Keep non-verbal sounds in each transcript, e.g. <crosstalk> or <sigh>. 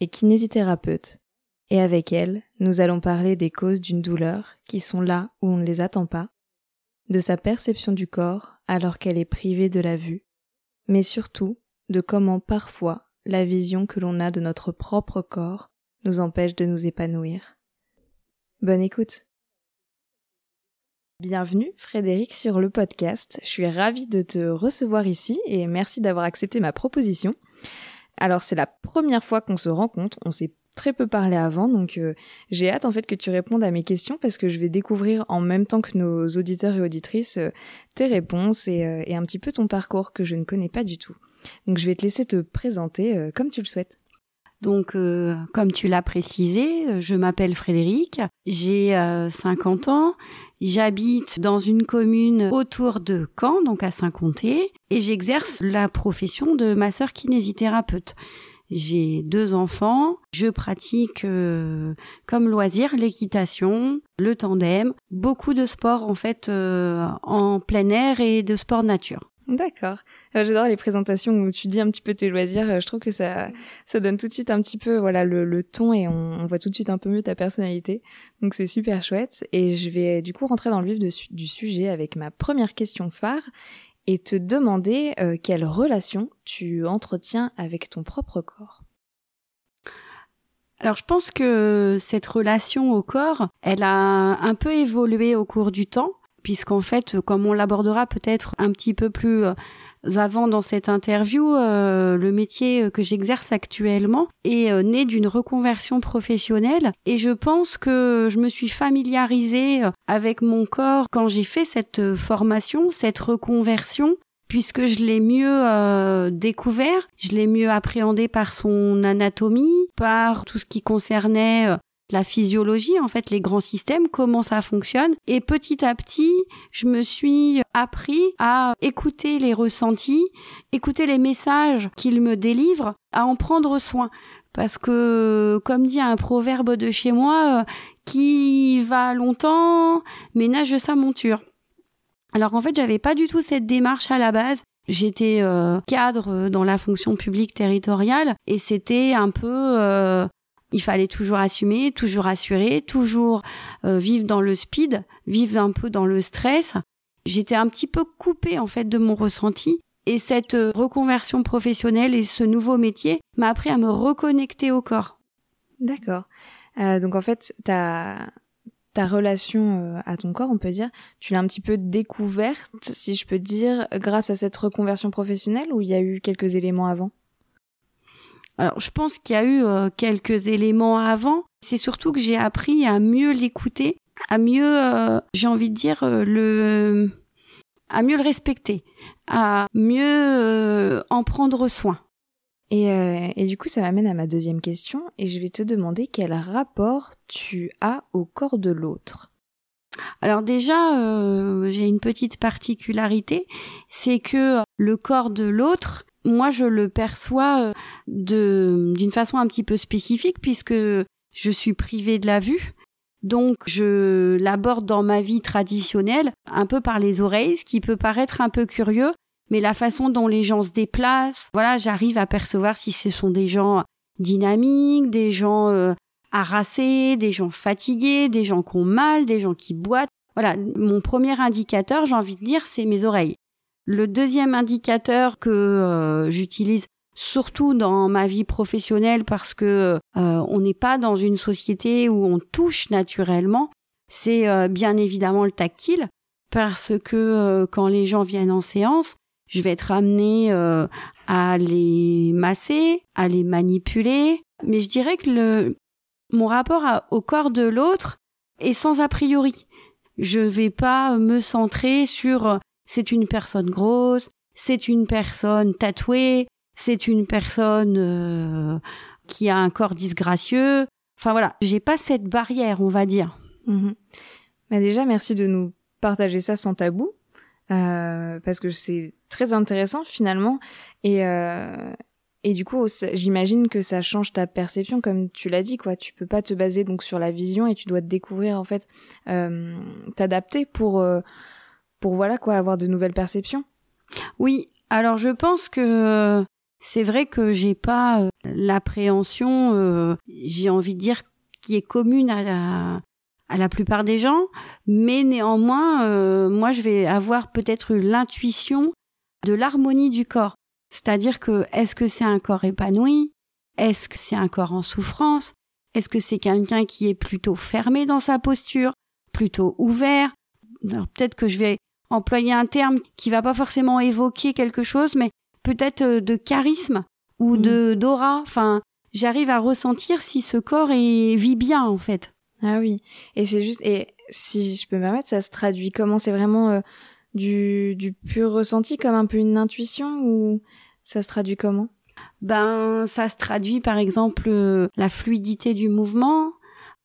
est kinésithérapeute et avec elle, nous allons parler des causes d'une douleur qui sont là où on ne les attend pas, de sa perception du corps alors qu'elle est privée de la vue, mais surtout de comment parfois la vision que l'on a de notre propre corps nous empêche de nous épanouir. Bonne écoute. Bienvenue Frédéric sur le podcast. Je suis ravie de te recevoir ici et merci d'avoir accepté ma proposition. Alors c'est la première fois qu'on se rencontre, on s'est très peu parlé avant, donc euh, j'ai hâte en fait que tu répondes à mes questions parce que je vais découvrir en même temps que nos auditeurs et auditrices euh, tes réponses et, euh, et, un petit peu ton parcours que je ne connais pas du tout. Donc je vais te laisser te présenter comme tu le souhaites. Donc, comme tu l'as précisé, je m'appelle Frédéric, j'ai 50 ans, j'habite dans une commune autour de Caen, donc à Saint-Comté, et j'exerce la profession de masseur kinésithérapeute. J'ai deux enfants, je pratique euh, comme loisir l'équitation, le tandem, beaucoup de sports en fait euh, en plein air et de sport nature. D'accord. Euh, j'adore les présentations où tu dis un petit peu tes loisirs. Euh, je trouve que ça, ça donne tout de suite un petit peu, voilà, le, le ton et on, on, voit tout de suite un peu mieux ta personnalité. Donc c'est super chouette. Et je vais du coup rentrer dans le vif du sujet avec ma première question phare et te demander euh, quelle relation tu entretiens avec ton propre corps. Alors je pense que cette relation au corps, elle a un peu évolué au cours du temps puisqu'en fait, comme on l'abordera peut-être un petit peu plus euh, avant dans cette interview, euh, le métier que j'exerce actuellement est euh, né d'une reconversion professionnelle. Et je pense que je me suis familiarisée avec mon corps quand j'ai fait cette formation, cette reconversion puisque je l'ai mieux découvert, je l'ai mieux appréhendé par son anatomie, par tout ce qui concernait la physiologie, en fait, les grands systèmes, comment ça fonctionne. Et petit à petit, je me suis appris à écouter les ressentis, écouter les messages qu'ils me délivrent, à en prendre soin. Parce que, comme dit un proverbe de chez moi, euh, qui va longtemps ménage sa monture. Alors en fait, j'avais pas du tout cette démarche à la base. J'étais euh, cadre dans la fonction publique territoriale et c'était un peu euh, il fallait toujours assumer, toujours assurer, toujours euh, vivre dans le speed, vivre un peu dans le stress. J'étais un petit peu coupée en fait de mon ressenti et cette euh, reconversion professionnelle et ce nouveau métier m'a appris à me reconnecter au corps. D'accord. Euh, donc en fait, ta ta relation à ton corps, on peut dire, tu l'as un petit peu découverte, si je peux dire, grâce à cette reconversion professionnelle ou il y a eu quelques éléments avant? Alors, je pense qu'il y a eu euh, quelques éléments avant. C'est surtout que j'ai appris à mieux l'écouter, à mieux, euh, j'ai envie de dire, euh, le, à mieux le respecter, à mieux en prendre soin. Et, et, du coup, ça m'amène à ma deuxième question, et je vais te demander quel rapport tu as au corps de l'autre. Alors déjà, j'ai une petite particularité, c'est que le corps de l'autre, moi je le perçois euh, de d'une façon un petit peu spécifique puisque je suis privée de la vue. Donc je l'aborde dans ma vie traditionnelle un peu par les oreilles, ce qui peut paraître un peu curieux, mais la façon dont les gens se déplacent, voilà, j'arrive à percevoir si ce sont des gens dynamiques, des gens euh, harassés, des gens fatigués, des gens qui ont mal, des gens qui boitent. Voilà, mon premier indicateur, j'ai envie de dire, c'est mes oreilles. Le deuxième indicateur que euh, j'utilise surtout dans ma vie professionnelle parce que euh, on n'est pas dans une société où on touche naturellement, c'est euh, bien évidemment le tactile parce que quand les gens viennent en séance, je vais être amenée à les masser, à les manipuler, mais je dirais que le mon rapport au corps de l'autre est sans a priori. Je vais pas me centrer sur c'est une personne grosse, c'est une personne tatouée, c'est une personne euh, qui a un corps disgracieux. Enfin voilà, j'ai pas cette barrière, on va dire. Mais déjà, merci de nous partager ça sans tabou, euh, parce que c'est très intéressant finalement. Et, euh, et du coup, j'imagine que ça change ta perception, comme tu l'as dit, quoi. Tu peux pas te baser donc sur la vision et tu dois te découvrir en fait, euh, t'adapter pour euh, pour voilà quoi, avoir de nouvelles perceptions. Oui. Alors je pense que c'est vrai que j'ai pas euh, l'appréhension, euh, j'ai envie de dire, qui est commune à la, plupart des gens, mais néanmoins, euh, moi, je vais avoir peut-être l'intuition de l'harmonie du corps. C'est-à-dire que est-ce que c'est un corps épanoui? Est-ce que c'est un corps en souffrance? Est-ce que c'est quelqu'un qui est plutôt fermé dans sa posture, plutôt ouvert? Alors peut-être que je vais employer un terme qui va pas forcément évoquer quelque chose, mais peut-être euh, de charisme ou de mm. d'aura. Enfin, j'arrive à ressentir si ce corps est, vit bien en fait. Ah oui. Et c'est juste et si je peux me permettre, ça se traduit comment? C'est vraiment euh, du du pur ressenti, comme un peu une intuition ou ça se traduit comment? Ben, ça se traduit par exemple euh, la fluidité du mouvement,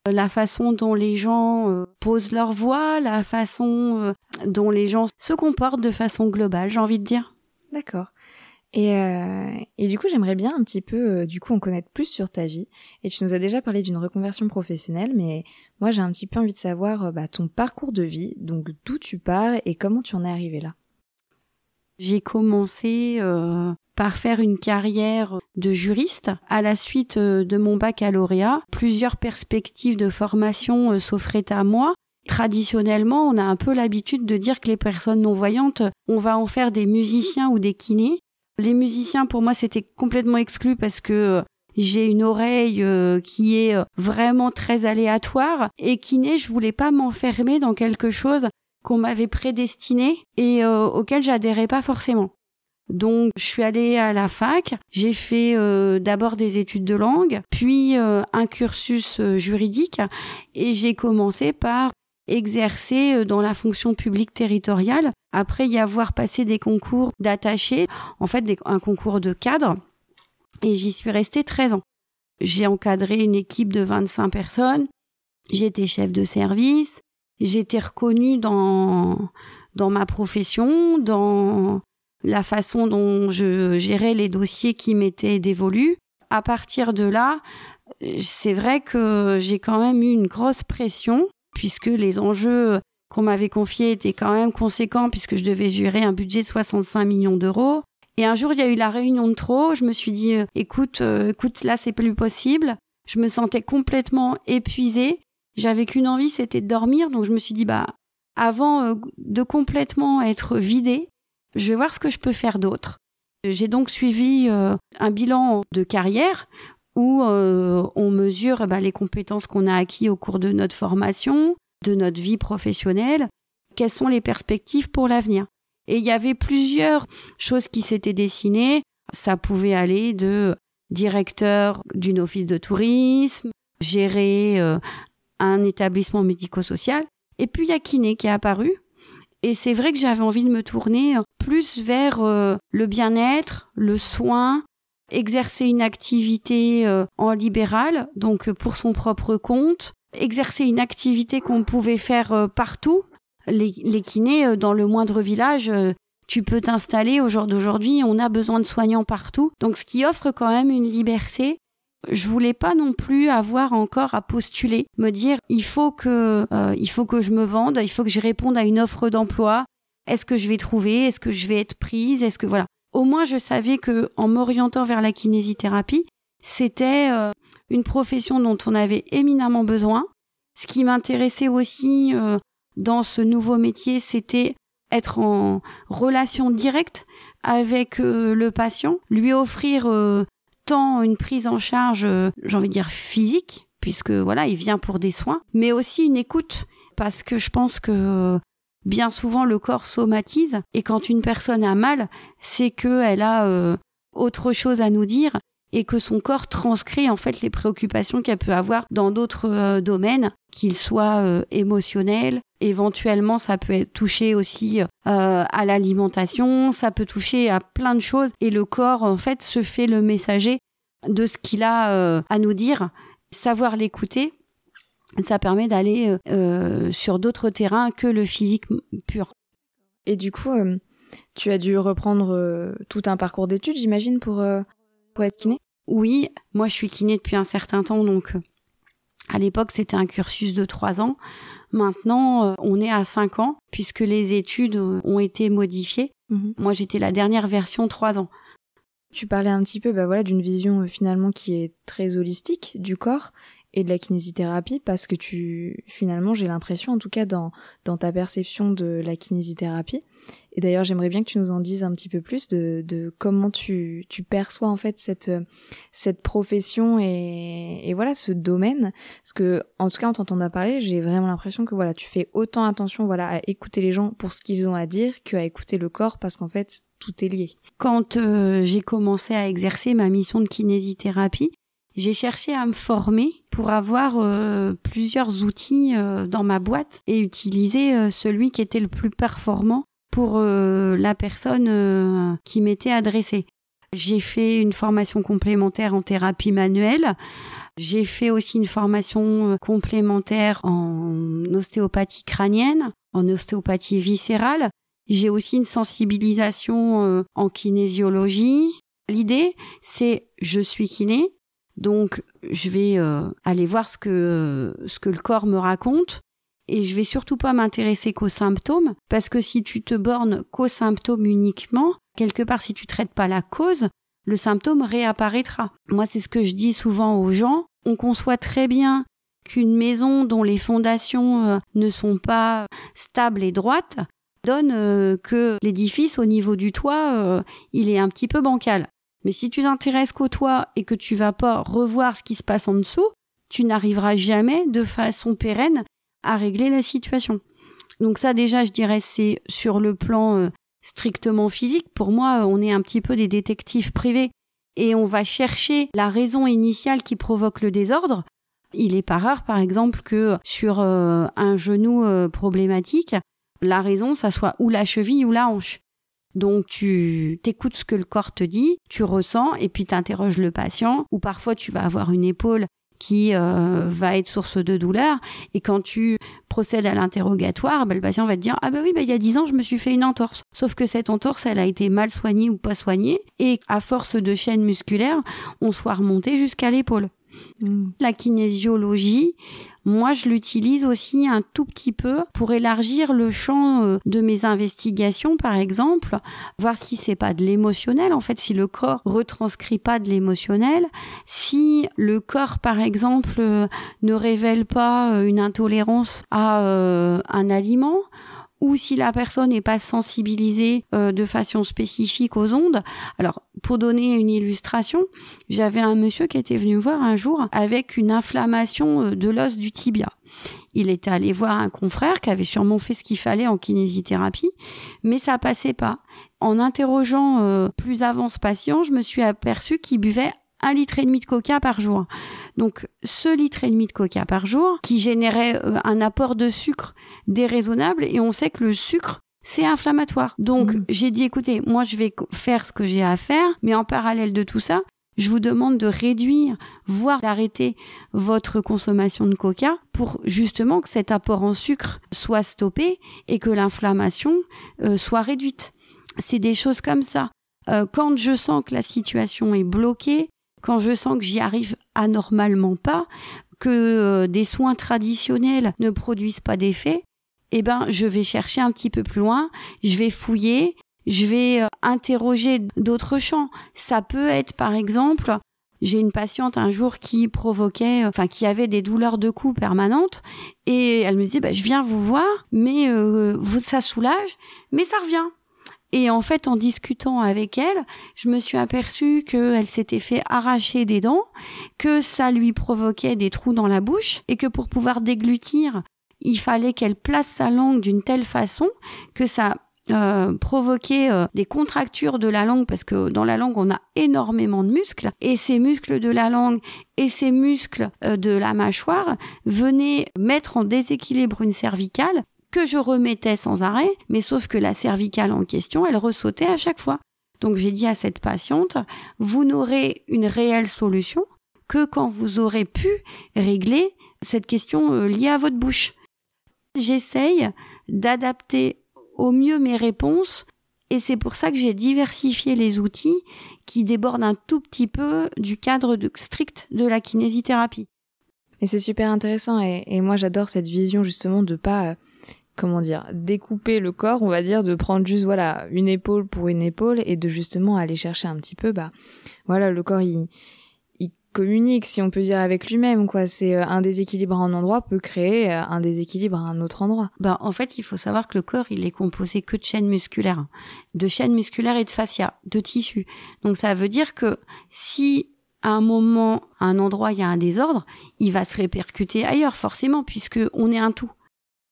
la façon dont les gens posent leur voix, la façon dont les gens se comportent de façon globale, j'ai envie de dire. D'accord. Et, euh, et du coup, j'aimerais bien un petit peu, euh, du coup, en connaître plus sur ta vie. Et tu nous as déjà parlé d'une reconversion professionnelle, mais moi, j'ai un petit peu envie de savoir euh, bah, ton parcours de vie, donc d'où tu pars et comment tu en es arrivé là. J'ai commencé euh, par faire une carrière de juriste à la suite de mon baccalauréat. Plusieurs perspectives de formation s'offraient à moi. Traditionnellement, on a un peu l'habitude de dire que les personnes non-voyantes, on va en faire des musiciens ou des kinés. Les musiciens, pour moi, c'était complètement exclu parce que euh, j'ai une oreille euh, qui est euh, vraiment très aléatoire et n'est, je voulais pas m'enfermer dans quelque chose qu'on m'avait prédestiné et auquel j'adhérais pas forcément. Donc je suis allée à la fac, j'ai fait d'abord des études de langue, puis un cursus juridique et j'ai commencé par exercer euh, dans la fonction publique territoriale, après y avoir passé des concours d'attachés, en fait un concours de cadre, et j'y suis restée 13 ans. J'ai encadré une équipe de 25 personnes, j'étais chef de service, j'étais reconnue dans, dans ma profession, dans la façon dont je gérais les dossiers qui m'étaient dévolus. À partir de là, c'est vrai que j'ai quand même eu une grosse pression puisque les enjeux qu'on m'avait confiés étaient quand même conséquents puisque je devais gérer un budget de 65 millions d'euros. Et un jour, il y a eu la réunion de trop. Je me suis dit, euh, écoute, euh, écoute, là, c'est plus possible. Je me sentais complètement épuisée. J'avais qu'une envie, c'était de dormir. Donc, je me suis dit, bah, avant euh, de complètement être vidée, je vais voir ce que je peux faire d'autre. J'ai donc suivi un bilan de carrière où euh, on mesure bah, les compétences qu'on a acquis au cours de notre formation, de notre vie professionnelle, quelles sont les perspectives pour l'avenir? Et il y avait plusieurs choses qui s'étaient dessinées. Ça pouvait aller de directeur d'une office de tourisme, gérer euh, un établissement médico-social. Et puis il y a kiné qui est apparu. Et c'est vrai que j'avais envie de me tourner plus vers euh, le bien-être, le soin, exercer une activité euh, en libéral, donc euh, pour son propre compte, exercer une activité qu'on pouvait faire euh, partout. Les, les kinés, dans le moindre village, tu peux t'installer au jour d'aujourd'hui, on a besoin de soignants partout. Donc ce qui offre quand même une liberté. Je voulais pas non plus avoir encore à postuler, me dire il faut que il faut que je me vende, il faut que je réponde à une offre d'emploi. Est-ce que je vais trouver? Est-ce que je vais être prise? Est-ce que voilà au moins je savais que en m'orientant vers la kinésithérapie, c'était euh, une profession dont on avait éminemment besoin. Ce qui m'intéressait aussi euh, dans ce nouveau métier, c'était être en relation directe avec euh, le patient, lui offrir une prise en charge, j'ai envie de dire physique, puisque voilà, il vient pour des soins, mais aussi une écoute, parce que je pense que bien souvent le corps somatise et quand une personne a mal, c'est qu'elle a euh, autre chose à nous dire et que son corps transcrit en fait les préoccupations qu'elle peut avoir dans d'autres euh, domaines, qu'ils soient euh, émotionnels, éventuellement ça peut être touché aussi à l'alimentation, ça peut toucher à plein de choses et le corps en fait se fait le messager de ce qu'il a à nous dire, savoir l'écouter, ça permet d'aller sur d'autres terrains que le physique pur. Et du coup, tu as dû reprendre tout un parcours d'études, j'imagine, pour, pour être kiné? Oui, moi je suis kiné depuis un certain temps, donc à l'époque c'était un cursus de trois ans. Maintenant, on est à cinq ans, puisque les études ont été modifiées. Mhm. Moi j'étais la dernière version trois ans. Tu parlais un petit peu bah voilà, d'une vision finalement qui est très holistique du corps et de la kinésithérapie parce que tu finalement j'ai l'impression en tout cas dans dans ta perception de la kinésithérapie et d'ailleurs j'aimerais bien que tu nous en dises un petit peu plus de de comment tu tu perçois en fait cette cette profession et et voilà ce domaine parce que en tout cas en t'entendant parler j'ai vraiment l'impression que voilà tu fais autant attention voilà à écouter les gens pour ce qu'ils ont à dire qu'à écouter le corps parce qu'en fait tout est lié. Quand euh, j'ai commencé à exercer ma mission de kinésithérapie, j'ai cherché à me former pour avoir euh, plusieurs outils euh, dans ma boîte et utiliser euh, celui qui était le plus performant pour la personne qui m'était adressée. J'ai fait une formation complémentaire en thérapie manuelle. J'ai fait aussi une formation complémentaire en ostéopathie crânienne, en ostéopathie viscérale. J'ai aussi une sensibilisation en kinésiologie. L'idée, c'est je suis kiné, donc, je vais euh, aller voir ce que, ce que le corps me raconte et je vais surtout pas m'intéresser qu'aux symptômes parce que si tu te bornes qu'aux symptômes uniquement, quelque part, si tu traites pas la cause, le symptôme réapparaîtra. Moi, c'est ce que je dis souvent aux gens. On conçoit très bien qu'une maison dont les fondations euh, ne sont pas stables et droites donne euh, que l'édifice au niveau du toit, il est un petit peu bancal. Mais si tu t'intéresses qu'au toit et que tu vas pas revoir ce qui se passe en dessous, tu n'arriveras jamais de façon pérenne à régler la situation. Donc ça déjà, je dirais, c'est sur le plan euh, strictement physique. Pour moi, on est un petit peu des détectives privés et on va chercher la raison initiale qui provoque le désordre. Il est pas rare, par exemple, que sur euh, un genou euh, problématique, la raison, ça soit ou la cheville ou la hanche. Donc tu t'écoutes ce que le corps te dit, tu ressens et puis tu interroges le patient ou parfois tu vas avoir une épaule qui euh, va être source de douleur et quand tu procèdes à l'interrogatoire, bah, le patient va te dire ah bah oui bah il y a dix ans je me suis fait une entorse. Sauf que cette entorse elle a été mal soignée ou pas soignée et à force de chaînes musculaires on soit remonté jusqu'à l'épaule. La kinésiologie, moi, je l'utilise aussi un tout petit peu pour élargir le champ euh, de mes investigations, par exemple, voir si c'est pas de l'émotionnel, en fait, si le corps retranscrit pas de l'émotionnel, si le corps, par exemple, euh, ne révèle pas euh, une intolérance à un aliment, ou si la personne n'est pas sensibilisée euh, de façon spécifique aux ondes. Alors, pour donner une illustration, j'avais un monsieur qui était venu me voir un jour avec une inflammation euh, de l'os du tibia. Il était allé voir un confrère qui avait sûrement fait ce qu'il fallait en kinésithérapie, mais ça passait pas. En interrogeant euh, plus avant ce patient, je me suis aperçu qu'il buvait un litre et demi de coca par jour. Donc ce litre et demi de coca par jour qui générait euh, un apport de sucre déraisonnable et on sait que le sucre c'est inflammatoire. Donc mmh. j'ai dit écoutez, moi je vais faire ce que j'ai à faire, mais en parallèle de tout ça, je vous demande de réduire, voire d'arrêter votre consommation de coca pour justement que cet apport en sucre soit stoppé et que l'inflammation euh, soit réduite. C'est des choses comme ça. Euh, quand je sens que la situation est bloquée, quand je sens que j'y arrive anormalement pas, que euh, des soins traditionnels ne produisent pas d'effet, eh ben je vais chercher un petit peu plus loin, je vais fouiller, je vais euh, interroger d'autres champs. Ça peut être par exemple j'ai une patiente un jour qui provoquait, enfin qui avait des douleurs de cou permanentes, et elle me disait, bah, je viens vous voir, mais euh, ça soulage, mais ça revient. Et en fait, en discutant avec elle, je me suis aperçue qu'elle s'était fait arracher des dents, que ça lui provoquait des trous dans la bouche, et que pour pouvoir déglutir, il fallait qu'elle place sa langue d'une telle façon que ça euh, provoquait euh, des contractures de la langue parce que dans la langue on a énormément de muscles et ces muscles de la langue et ces muscles euh, de la mâchoire venaient mettre en déséquilibre une cervicale que je remettais sans arrêt, mais sauf que la cervicale en question, elle ressautait à chaque fois. Donc j'ai dit à cette patiente, vous n'aurez une réelle solution que quand vous aurez pu régler cette question euh, liée à votre bouche. J'essaye d'adapter au mieux mes réponses et c'est pour ça que j'ai diversifié les outils qui débordent un tout petit peu du cadre strict de la kinésithérapie. Et c'est super intéressant et, moi j'adore cette vision justement de pas euh, comment dire découper le corps, on va dire de prendre juste voilà une épaule pour une épaule et de justement aller chercher un petit peu bah voilà le corps il communique, si on peut dire, avec lui-même, quoi. C'est euh, un déséquilibre à un endroit peut créer euh, un déséquilibre à un autre endroit. Ben, en fait, il faut savoir que le corps, il est composé que de chaînes musculaires, de chaînes musculaires et de fascia, de tissus. Donc, ça veut dire que si à un moment, à un endroit, il y a un désordre, il va se répercuter ailleurs, forcément, puisque on est un tout.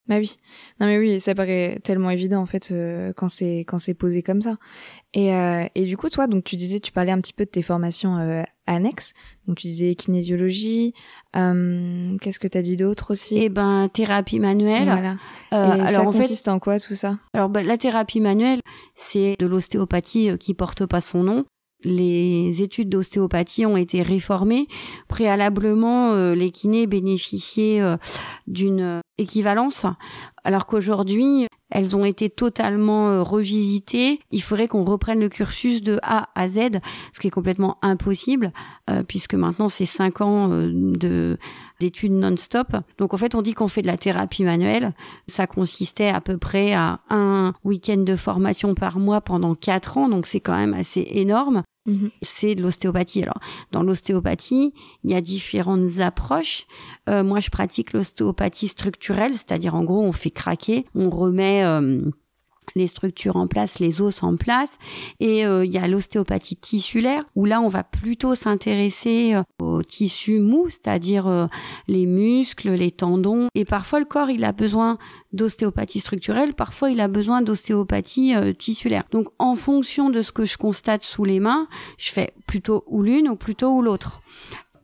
Bah oui. Non mais oui, ça paraît tellement évident en fait euh, quand c'est quand c'est posé comme ça. Et euh, et du coup toi donc tu disais tu parlais un petit peu de tes formations euh, annexes. Donc tu disais kinésiologie, qu'est-ce que tu as dit d'autre aussi? Eh ben thérapie manuelle. Voilà. et alors ça consiste en quoi tout ça? Alors ben, la thérapie manuelle, c'est de l'ostéopathie qui porte pas son nom les études d'ostéopathie ont été réformées. Préalablement, euh, les kinés bénéficiaient euh, d'une équivalence, alors qu'aujourd'hui, elles ont été totalement euh, revisitées. Il faudrait qu'on reprenne le cursus de A à Z, ce qui est complètement impossible, puisque maintenant c'est cinq ans de d'études non-stop. Donc en fait, on dit qu'on fait de la thérapie manuelle. Ça consistait à peu près à un week-end de formation par mois pendant quatre ans, donc c'est quand même assez énorme. Mhm. C'est de l'ostéopathie. Alors, dans l'ostéopathie, il y a différentes approches. Euh, moi, je pratique l'ostéopathie structurelle, c'est-à-dire en gros, on fait craquer, on remet euh, les structures en place, les os en place. Et euh, il y a l'ostéopathie tissulaire, où là, on va plutôt s'intéresser euh, aux tissus mous, c'est-à-dire euh, les muscles, les tendons. Et parfois, le corps, il a besoin d'ostéopathie structurelle, parfois, il a besoin d'ostéopathie tissulaire. Donc, en fonction de ce que je constate sous les mains, je fais plutôt ou l'une ou plutôt ou l'autre.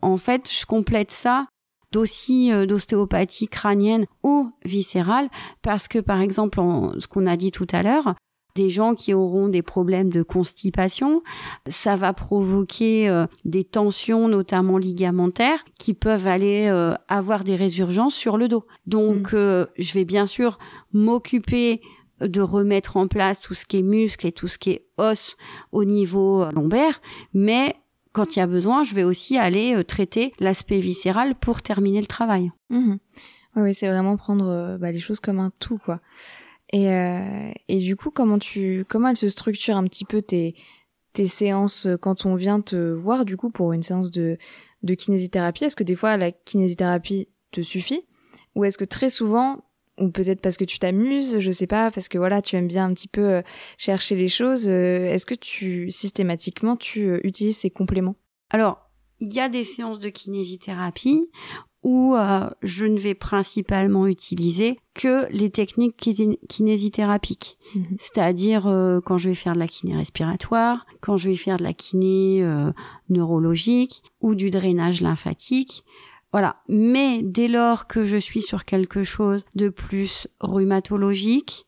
En fait, je complète ça aussi euh, d'ostéopathie crânienne ou viscérale, parce que par exemple, ce qu'on a dit tout à l'heure, des gens qui auront des problèmes de constipation, ça va provoquer euh, des tensions, notamment ligamentaires, qui peuvent aller euh, avoir des résurgences sur le dos. Donc, mmh. je vais bien sûr m'occuper de remettre en place tout ce qui est muscle et tout ce qui est os au niveau lombaire, mais quand il y a besoin, je vais aussi aller euh, traiter l'aspect viscéral pour terminer le travail. Mmh. Oui, c'est vraiment prendre euh, bah, les choses comme un tout, quoi. Et, euh, et du coup, comment tu, comment elle se structure un petit peu tes, tes séances quand on vient te voir, du coup, pour une séance de, de kinésithérapie? Est-ce que des fois la kinésithérapie te suffit? Ou est-ce que très souvent ou peut-être parce que tu t'amuses, je sais pas, parce que voilà, tu aimes bien un petit peu euh, chercher les choses. Euh, est-ce que tu systématiquement tu euh, utilises ces compléments? Alors, il y a des séances de kinésithérapie où je ne vais principalement utiliser que les techniques kinésithérapiques, mhm. c'est-à-dire quand je vais faire de la kiné respiratoire, quand je vais faire de la kiné neurologique ou du drainage lymphatique voilà. Mais dès lors que je suis sur quelque chose de plus rhumatologique,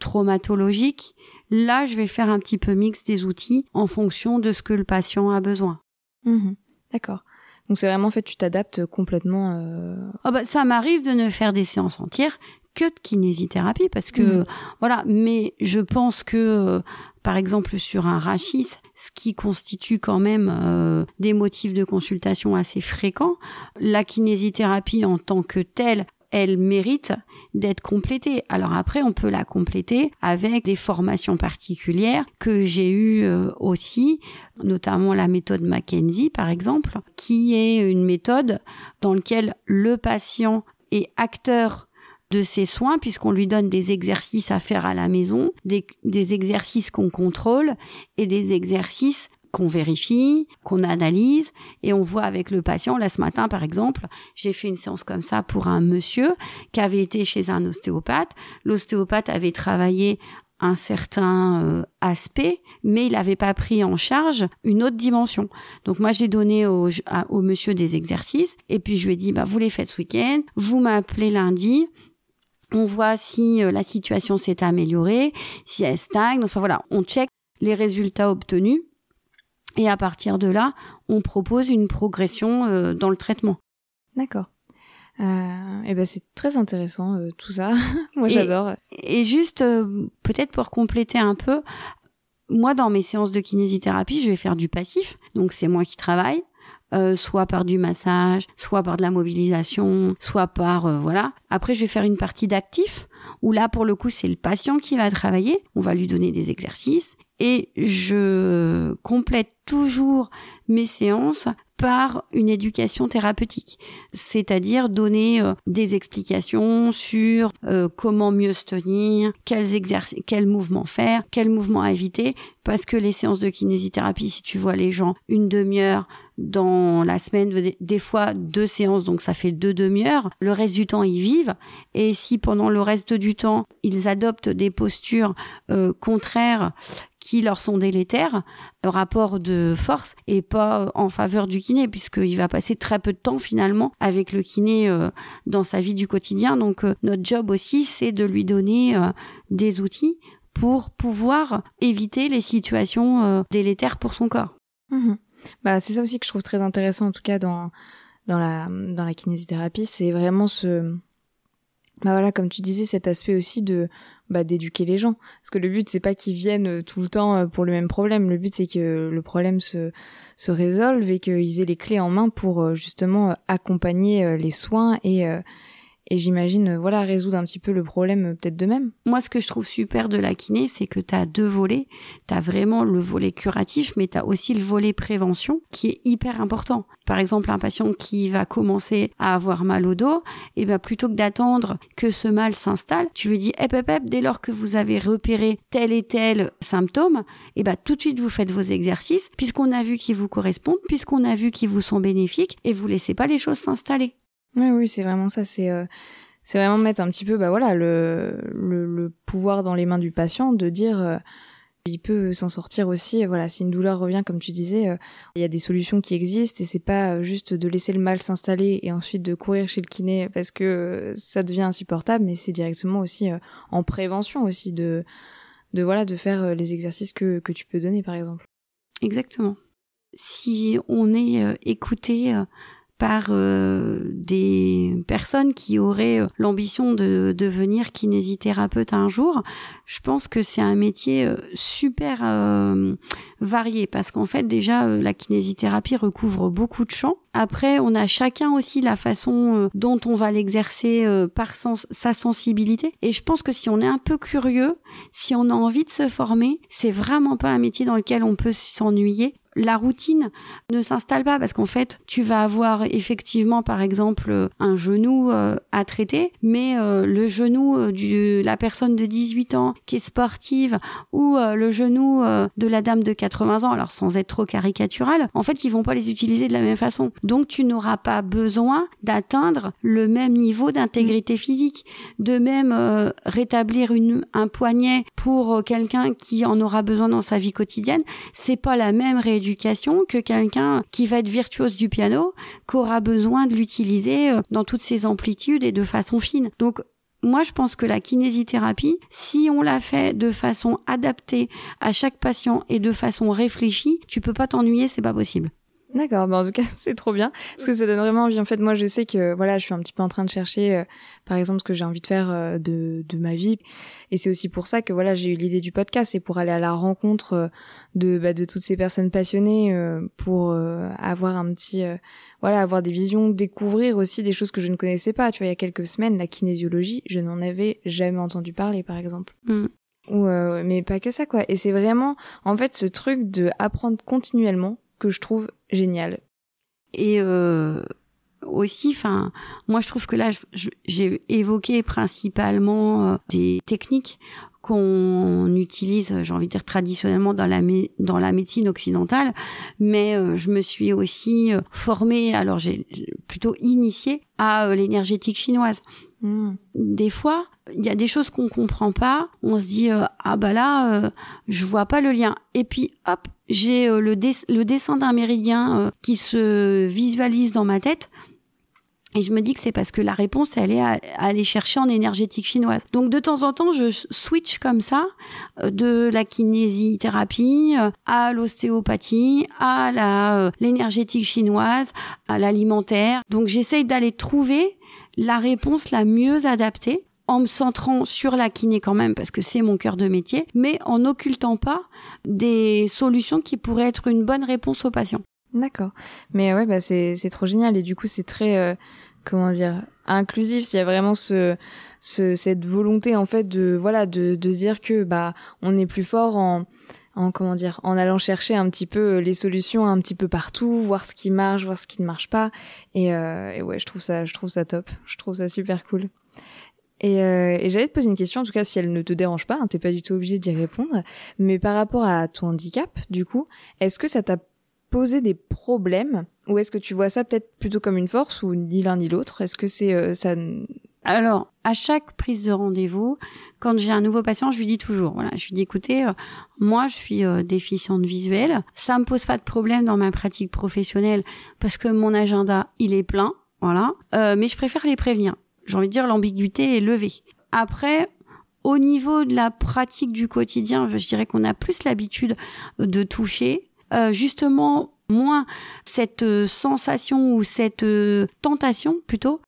traumatologique, là, je vais faire un petit peu mix des outils en fonction de ce que le patient a besoin. Mmh D'accord. Donc c'est vraiment fait, tu t'adaptes complètement. Euh... Oh bah, ça m'arrive de ne faire des séances entières que de kinésithérapie parce que mmh. voilà. Mais je pense que euh, par exemple sur un rachis, ce qui constitue quand même euh, des motifs de consultation assez fréquents, la kinésithérapie en tant que telle, elle mérite d'être complétée. Alors après, on peut la compléter avec des formations particulières que j'ai eues euh, aussi, notamment la méthode Mackenzie par exemple, qui est une méthode dans laquelle le patient est acteur de ses soins puisqu'on lui donne des exercices à faire à la maison, des, exercices qu'on contrôle et des exercices qu'on vérifie, qu'on analyse et on voit avec le patient. Là, ce matin, par exemple, j'ai fait une séance comme ça pour un monsieur qui avait été chez un ostéopathe. L'ostéopathe avait travaillé un certain euh, aspect, mais il n'avait pas pris en charge une autre dimension. Donc moi, j'ai donné au, au monsieur des exercices et puis je lui ai dit, bah, vous les faites ce week-end, vous m'appelez lundi, on voit si euh, la situation s'est améliorée, si elle stagne. Enfin voilà, on check les résultats obtenus. Et à partir de là, on propose une progression euh, dans le traitement. D'accord. Euh, et ben c'est très intéressant euh, tout ça. <laughs> moi j'adore. Et juste euh, peut-être pour compléter un peu, moi dans mes séances de kinésithérapie, je vais faire du passif. Donc c'est moi qui travaille. Euh, soit par du massage, soit par de la mobilisation, soit par euh, voilà. Après, je vais faire une partie d'actif où là, pour le coup, c'est le patient qui va travailler. On va lui donner des exercices et je complète toujours mes séances par une éducation thérapeutique, c'est-à-dire donner euh, des explications sur euh, comment mieux se tenir, quels exercices, quels mouvements faire, quels mouvements éviter, parce que les séances de kinésithérapie, si tu vois les gens une demi-heure dans la semaine, des fois deux séances, donc ça fait deux demi-heures. Le reste du temps, ils vivent. Et si pendant le reste du temps, ils adoptent des postures euh, contraires qui leur sont délétères, rapport de force et pas en faveur du kiné puisqu'il va passer très peu de temps finalement avec le kiné euh, dans sa vie du quotidien. Donc euh, notre job aussi c'est de lui donner euh, des outils pour pouvoir éviter les situations délétères pour son corps. Mmh bah c'est ça aussi que je trouve très intéressant en tout cas dans dans la dans la kinésithérapie, c'est vraiment ce bah voilà comme tu disais cet aspect aussi de bah, d'éduquer les gens. Parce que le but c'est pas qu'ils viennent euh, tout le temps euh, pour le même problème. Le but c'est que le problème se se résolve et qu'ils aient les clés en main pour euh, justement accompagner les soins et et j'imagine euh, voilà résoudre un petit peu le problème euh, peut-être de même. Moi ce que je trouve super de la kiné c'est que tu as deux volets, tu as vraiment le volet curatif mais tu as aussi le volet prévention qui est hyper important. Par exemple un patient qui va commencer à avoir mal au dos, et eh ben plutôt que d'attendre que ce mal s'installe, tu lui dis hep hep hep dès lors que vous avez repéré tel et tel symptôme, et eh ben tout de suite vous faites vos exercices puisqu'on a vu qu'ils vous correspondent, puisqu'on a vu qu'ils vous sont bénéfiques et vous laissez pas les choses s'installer. Oui, oui, c'est vraiment ça. C'est euh, c'est vraiment mettre un petit peu, bah voilà, le, le, le, pouvoir dans les mains du patient de dire, euh, il peut s'en sortir aussi. Voilà, si une douleur revient, comme tu disais, euh, il y a des solutions qui existent et c'est pas juste de laisser le mal s'installer et ensuite de courir chez le kiné parce que ça devient insupportable, mais c'est directement aussi en prévention aussi de de voilà de faire les exercices que que tu peux donner par exemple. Exactement. Si on est écouté par euh, des personnes qui auraient euh, l'ambition de devenir kinésithérapeute un jour, je pense que c'est un métier euh, super varié parce qu'en fait déjà la kinésithérapie recouvre beaucoup de champs. Après, on a chacun aussi la façon dont on va l'exercer par sa sensibilité. Et je pense que si on est un peu curieux, si on a envie de se former, c'est vraiment pas un métier dans lequel on peut s'ennuyer la routine ne s'installe pas parce qu'en fait, tu vas avoir effectivement, par exemple, un genou euh, à traiter, mais euh, le genou euh, de la personne de 18 ans qui est sportive ou le genou de la dame de 80 ans, alors sans être trop caricatural, en fait, ils vont pas les utiliser de la même façon. Donc, tu n'auras pas besoin d'atteindre le même niveau d'intégrité physique. De même, rétablir une, un poignet pour quelqu'un qui en aura besoin dans sa vie quotidienne, c'est pas la même rééducation que quelqu'un qui va être virtuose du piano, qu'aura besoin de l'utiliser euh, dans toutes ses amplitudes et de façon fine. Donc moi, je pense que la kinésithérapie, si on la fait de façon adaptée à chaque patient et de façon réfléchie, tu peux pas t'ennuyer, c'est pas possible. D'accord, bah en tout cas <laughs> c'est trop bien parce que ça donne vraiment envie. En fait, moi je sais que voilà, je suis un petit peu en train de chercher, euh, par exemple, ce que j'ai envie de faire euh, de, de ma vie, et c'est aussi pour ça que voilà j'ai eu l'idée du podcast, c'est pour aller à la rencontre euh, de bah, de toutes ces personnes passionnées, pour avoir un petit voilà avoir des visions, découvrir aussi des choses que je ne connaissais pas. Tu vois, il y a quelques semaines, la kinésiologie, je n'en avais jamais entendu parler, par exemple. Mm. Ou mais pas que ça quoi. Et c'est vraiment en fait ce truc de apprendre continuellement que je trouve génial. Et euh, aussi, enfin, moi je trouve que là, j'ai évoqué principalement euh, des techniques qu'on utilise, j'ai envie de dire traditionnellement dans la dans la médecine occidentale, mais euh, je me suis aussi formée, alors j'ai plutôt initié à l'énergétique chinoise. Hmm. Des fois, il y a des choses qu'on comprend pas, on se dit ah bah là je vois pas le lien et puis hop, j'ai euh, le, dessin d'un méridien euh, qui se visualise dans ma tête. Et je me dis que c'est parce que la réponse, elle est à, aller chercher en énergétique chinoise. Donc de temps en temps, je switch comme ça euh, de la kinésithérapie euh, à l'ostéopathie, à euh, l'énergétique chinoise, à l'alimentaire. Donc j'essaye d'aller trouver la réponse la mieux adaptée en me centrant sur la kiné quand même parce que c'est mon cœur de métier, mais en occultant pas des solutions qui pourraient être une bonne réponse aux patients. D'accord. Mais ouais, bah c'est c'est trop génial et du coup c'est très euh, comment dire inclusif. S'il y a vraiment ce, ce cette volonté en fait de voilà de de dire que bah on est plus fort en en comment dire en allant chercher un petit peu les solutions un petit peu partout voir ce qui marche voir ce qui ne marche pas. Et, euh, et ouais je trouve ça je trouve ça top. Je trouve ça super cool. Et, euh, et j'allais te poser une question en tout cas si elle ne te dérange pas hein, t'es pas du tout obligé d'y répondre. Mais par rapport à ton handicap du coup est-ce que ça t'a poser des problèmes ou est-ce que tu vois ça peut-être plutôt comme une force ou ni l'un ni l'autre? Est-ce que c'est euh, ça alors, à chaque prise de rendez-vous, quand j'ai un nouveau patient, je lui dis toujours, voilà, je lui dis, écoutez, euh, moi, je suis euh, déficiente visuelle, ça me pose pas de problème dans ma pratique professionnelle parce que mon agenda, il est plein, voilà, mais je préfère les prévenir. J'ai envie de dire, l'ambiguïté est levée. Après, au niveau de la pratique du quotidien, je dirais qu'on a plus l'habitude de toucher, euh, justement moins cette euh, sensation ou cette euh, tentation plutôt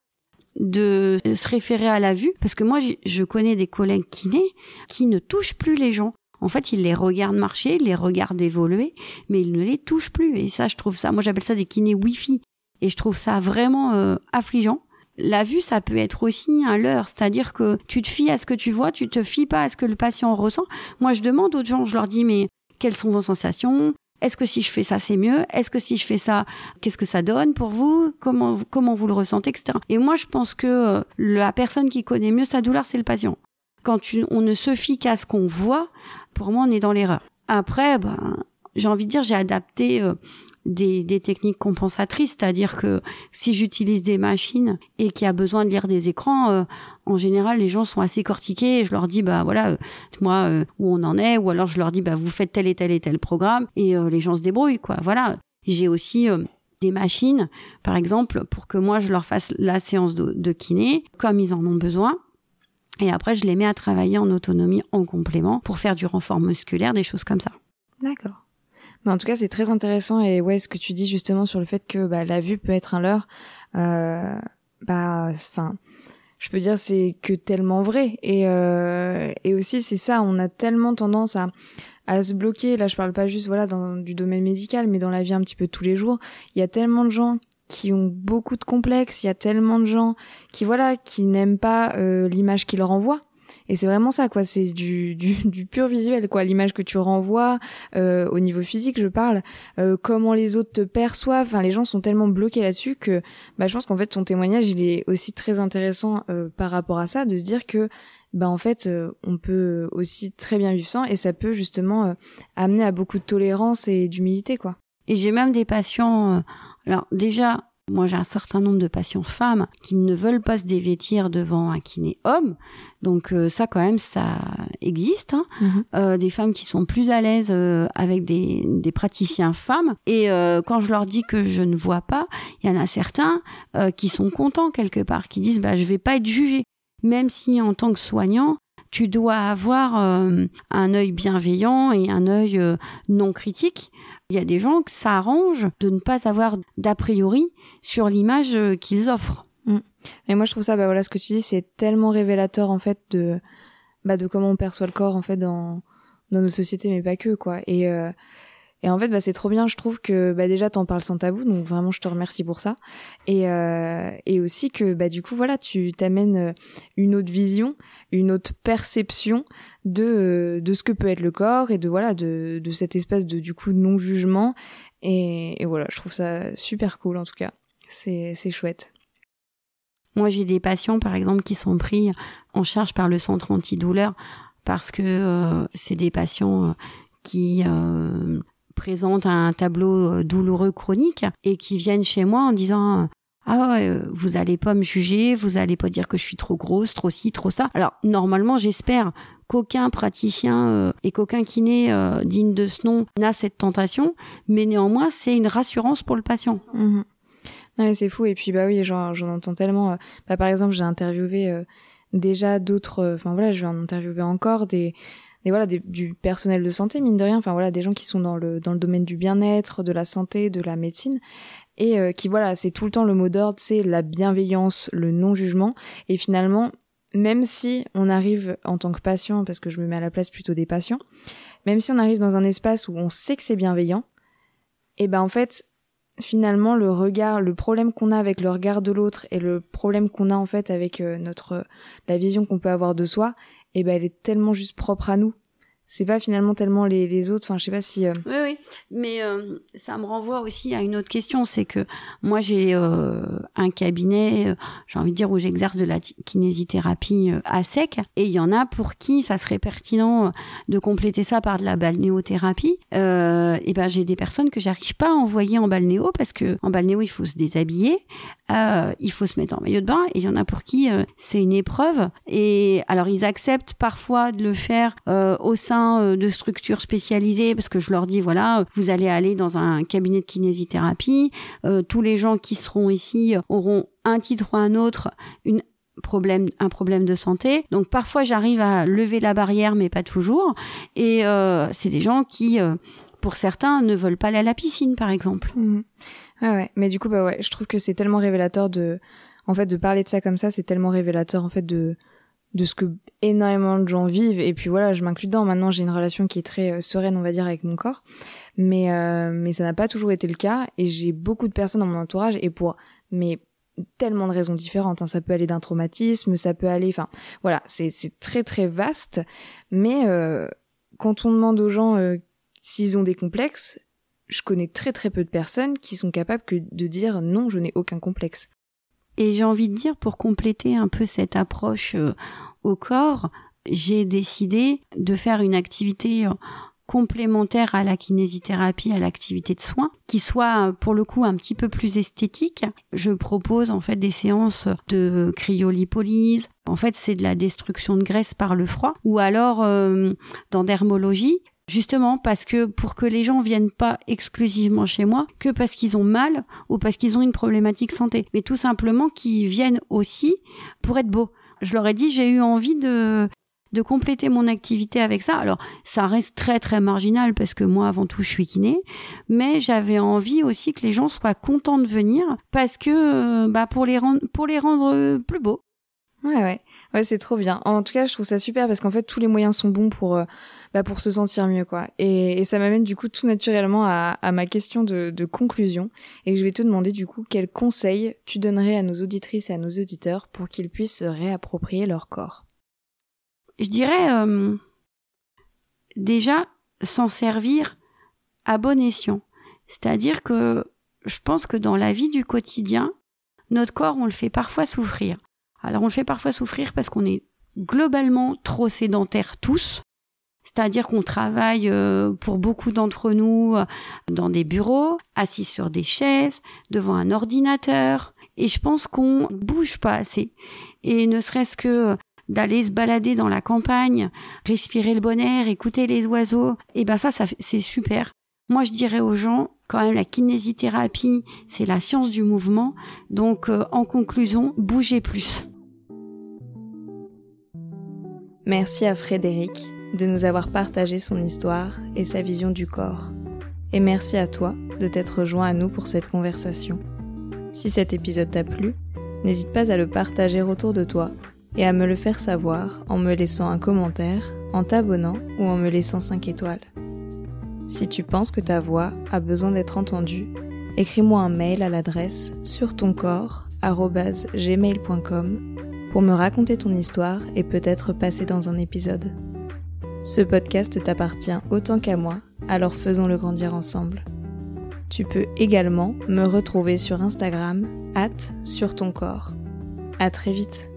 de se référer à la vue parce que moi je connais des collègues kinés qui ne touchent plus les gens en fait, ils les regardent marcher, ils les regardent évoluer, mais ils ne les touchent plus. Et ça, je trouve ça, moi j'appelle ça des kinés Wi-Fi. Et je trouve ça vraiment affligeant. La vue, ça peut être aussi un leurre, c'est-à-dire que tu te fies à ce que tu vois, tu te fies pas à ce que le patient ressent. Moi, je demande aux gens, je leur dis, mais quelles sont vos sensations? Est-ce que si je fais ça, c'est mieux? Est-ce que si je fais ça, qu'est-ce que ça donne pour vous? Comment comment vous le ressentez, etc. Et moi, je pense que euh, la personne qui connaît mieux sa douleur, c'est le patient. Quand on ne se fie qu'à ce qu'on voit, pour moi, on est dans l'erreur. Après, ben, j'ai envie de dire, j'ai adapté euh, des, des techniques compensatrices, c'est-à-dire que si j'utilise des machines et qu'il y a besoin de lire des écrans, euh, en général les gens sont assez cortiqués et je leur dis bah voilà euh, moi euh, où on en est ou alors je leur dis bah vous faites tel et tel et tel programme et les gens se débrouillent quoi. Voilà. J'ai aussi des machines, par exemple, pour que moi je leur fasse la séance de, de kiné comme ils en ont besoin. Et après, je les mets à travailler en autonomie en complément pour faire du renfort musculaire, des choses comme ça. D'accord. Mais en tout cas, c'est très intéressant et ouais, ce que tu dis justement sur le fait que bah, la vue peut être un leurre, euh, bah, enfin, je peux dire c'est que tellement vrai et euh, et aussi c'est ça, on a tellement tendance à à se bloquer. Là, je parle pas juste voilà dans du domaine médical, mais dans la vie un petit peu tous les jours. Il y a tellement de gens qui ont beaucoup de complexes. Il y a tellement de gens qui voilà qui n'aiment pas euh, l'image qu'ils renvoient. Et c'est vraiment ça, quoi. C'est du, du, <laughs> du, pur visuel, quoi. L'image que tu renvoies euh, au niveau physique, je parle. Euh, comment les autres te perçoivent. Enfin, les gens sont tellement bloqués là-dessus que, bah, je pense qu'en fait, ton témoignage, il est aussi très intéressant euh, par rapport à ça, de se dire que, bah, en fait, euh, on peut aussi très bien vivre sans, et ça peut justement euh, amener à beaucoup de tolérance et d'humilité, quoi. Et j'ai même des patients. alors déjà, moi, j'ai un certain nombre de patients femmes qui ne veulent pas se dévêtir devant un kiné homme. Donc euh, ça, quand même, ça existe. Hein. Mhm. Euh, des femmes qui sont plus à l'aise euh, avec des, des, praticiens femmes. Et quand je leur dis que je ne vois pas, il y en a certains qui sont contents quelque part, qui disent bah je vais pas être jugé, même si en tant que soignant, tu dois avoir un œil bienveillant et un œil non critique. Il y a des gens que ça arrange de ne pas avoir d'a priori sur l'image euh, qu'ils offrent. Mm. Et moi je trouve ça, bah voilà, ce que tu dis, c'est tellement révélateur en fait de, bah de comment on perçoit le corps en fait dans dans nos sociétés, mais pas que quoi. Et euh, et en fait, bah, c'est trop bien. Je trouve que bah, déjà t'en parles sans tabou, donc vraiment je te remercie pour ça. Et euh, et aussi que bah du coup voilà, tu t'amènes euh, une autre vision, une autre perception de euh, de ce que peut être le corps et de voilà de de cette espèce de du coup non jugement. Et, et voilà, je trouve ça super cool en tout cas. C'est c'est chouette. Moi, j'ai des patients, par exemple, qui sont pris en charge par le centre antidouleur parce que euh, c'est des patients qui euh, présentent un tableau euh, douloureux chronique et qui viennent chez moi en disant ah ouais, euh, vous allez pas me juger, vous allez pas dire que je suis trop grosse, trop ci, trop ça. Alors normalement, j'espère qu'aucun praticien euh, et qu'aucun kiné digne de ce nom n'a cette tentation, mais néanmoins, c'est une rassurance pour le patient. Mhm. Non, mais c'est fou. Et puis, bah oui, j'en entends tellement. Euh, bah, par exemple, j'ai interviewé euh, déjà d'autres. Euh, enfin, voilà, je vais en interviewer encore des. Des voilà, du personnel de santé, mine de rien. Enfin, voilà, des gens qui sont dans le, dans le domaine du bien-être, de la santé, de la médecine. Et qui, voilà, c'est tout le temps le mot d'ordre, c'est la bienveillance, le non-jugement. Et finalement, même si on arrive en tant que patient, parce que je me mets à la place plutôt des patients, même si on arrive dans un espace où on sait que c'est bienveillant, et eh ben en fait, finalement le regard, le problème qu'on a avec le regard de l'autre et le problème qu'on a en fait avec euh, notre la vision qu'on peut avoir de soi, et eh ben elle est tellement juste propre à nous c'est pas finalement tellement les, autres. Enfin, je sais pas si. Euh, oui, oui. Mais euh, ça me renvoie aussi à une autre question, c'est que moi j'ai euh, un cabinet, j'ai envie de dire où j'exerce de la kinésithérapie à sec, et il y en a pour qui ça serait pertinent de compléter ça par de la balnéothérapie. et ben j'ai des personnes que j'arrive pas à envoyer en balnéo parce que en balnéo il faut se déshabiller, il faut se mettre en maillot de bain, et il y en a pour qui c'est une épreuve. Et alors ils acceptent parfois de le faire au sein euh, de structures spécialisées parce que je leur dis voilà, vous allez aller dans un cabinet de kinésithérapie, euh, tous les gens qui seront ici auront un titre ou un autre une problème un problème de santé. Donc parfois j'arrive à lever la barrière mais pas toujours. Et euh, c'est des gens qui pour certains ne veulent pas aller à la piscine par exemple. Mmh. ouais. Mais du coup bah ouais je trouve que c'est tellement révélateur de en fait de parler de ça comme ça c'est tellement révélateur en fait de de ce que énormément de gens vivent. Et puis voilà je m'inclus dedans. Maintenant j'ai une relation qui est très euh, sereine on va dire avec mon corps. Mais euh, mais ça n'a pas toujours été le cas. Et j'ai beaucoup de personnes dans mon entourage et pour mais tellement de raisons différentes hein. ça peut aller d'un traumatisme ça peut aller enfin voilà c'est très très vaste. Mais euh, quand on demande aux gens s'ils ont des complexes je connais très très peu de personnes qui sont capables que de dire non je n'ai aucun complexe et j'ai envie de dire, pour compléter un peu cette approche euh, au corps, j'ai décidé de faire une activité euh, complémentaire à la kinésithérapie, à l'activité de soins, qui soit euh, pour le coup un petit peu plus esthétique. Je propose en fait des séances de cryolipolyse. En fait, c'est de la destruction de graisse par le froid. Ou alors, dans dermologie, Justement parce que pour que les gens viennent pas exclusivement chez moi que parce qu'ils ont mal ou parce qu'ils ont une problématique santé, mais tout simplement qu'ils viennent aussi pour être beaux. Je leur ai dit j'ai eu envie de de compléter mon activité avec ça. Alors, ça reste très très marginal parce que moi avant tout je suis kiné, mais j'avais envie aussi que les gens soient contents de venir parce que bah pour les rendre pour les rendre plus beaux. Ouais ouais. Ouais, c'est trop bien. En tout cas, je trouve ça super parce qu'en fait, tous les moyens sont bons pour, euh, bah, pour se sentir mieux, quoi. Et, ça m'amène du coup tout naturellement à, ma question de, conclusion. Et je vais te demander du coup quels conseils tu donnerais à nos auditrices et à nos auditeurs pour qu'ils puissent se réapproprier leur corps? Je dirais euh, déjà s'en servir à bon escient. C'est-à-dire que je pense que dans la vie du quotidien, notre corps, on le fait parfois souffrir. Alors on le fait parfois souffrir parce qu'on est globalement trop sédentaires tous. C'est-à-dire qu'on travaille euh, pour beaucoup d'entre nous euh, dans des bureaux, assis sur des chaises, devant un ordinateur. Et je pense qu'on bouge pas assez. Et ne serait-ce que d'aller se balader dans la campagne, respirer le bon air, écouter les oiseaux, et eh ben ça, ça c'est super. Moi, je dirais aux gens, quand même, la kinésithérapie, c'est la science du mouvement. Donc, euh, en conclusion, bougez plus. Merci à Frédéric de nous avoir partagé son histoire et sa vision du corps. Et merci à toi de t'être joint à nous pour cette conversation. Si cet épisode t'a plu, n'hésite pas à le partager autour de toi et à me le faire savoir en me laissant un commentaire, en t'abonnant ou en me laissant 5 étoiles. Si tu penses que ta voix a besoin d'être entendue, écris-moi un mail à l'adresse sur pour me raconter ton histoire et peut-être passer dans un épisode. Ce podcast t'appartient autant qu'à moi, alors faisons-le grandir ensemble. Tu peux également me retrouver sur Instagram, hâte sur ton corps. À très vite.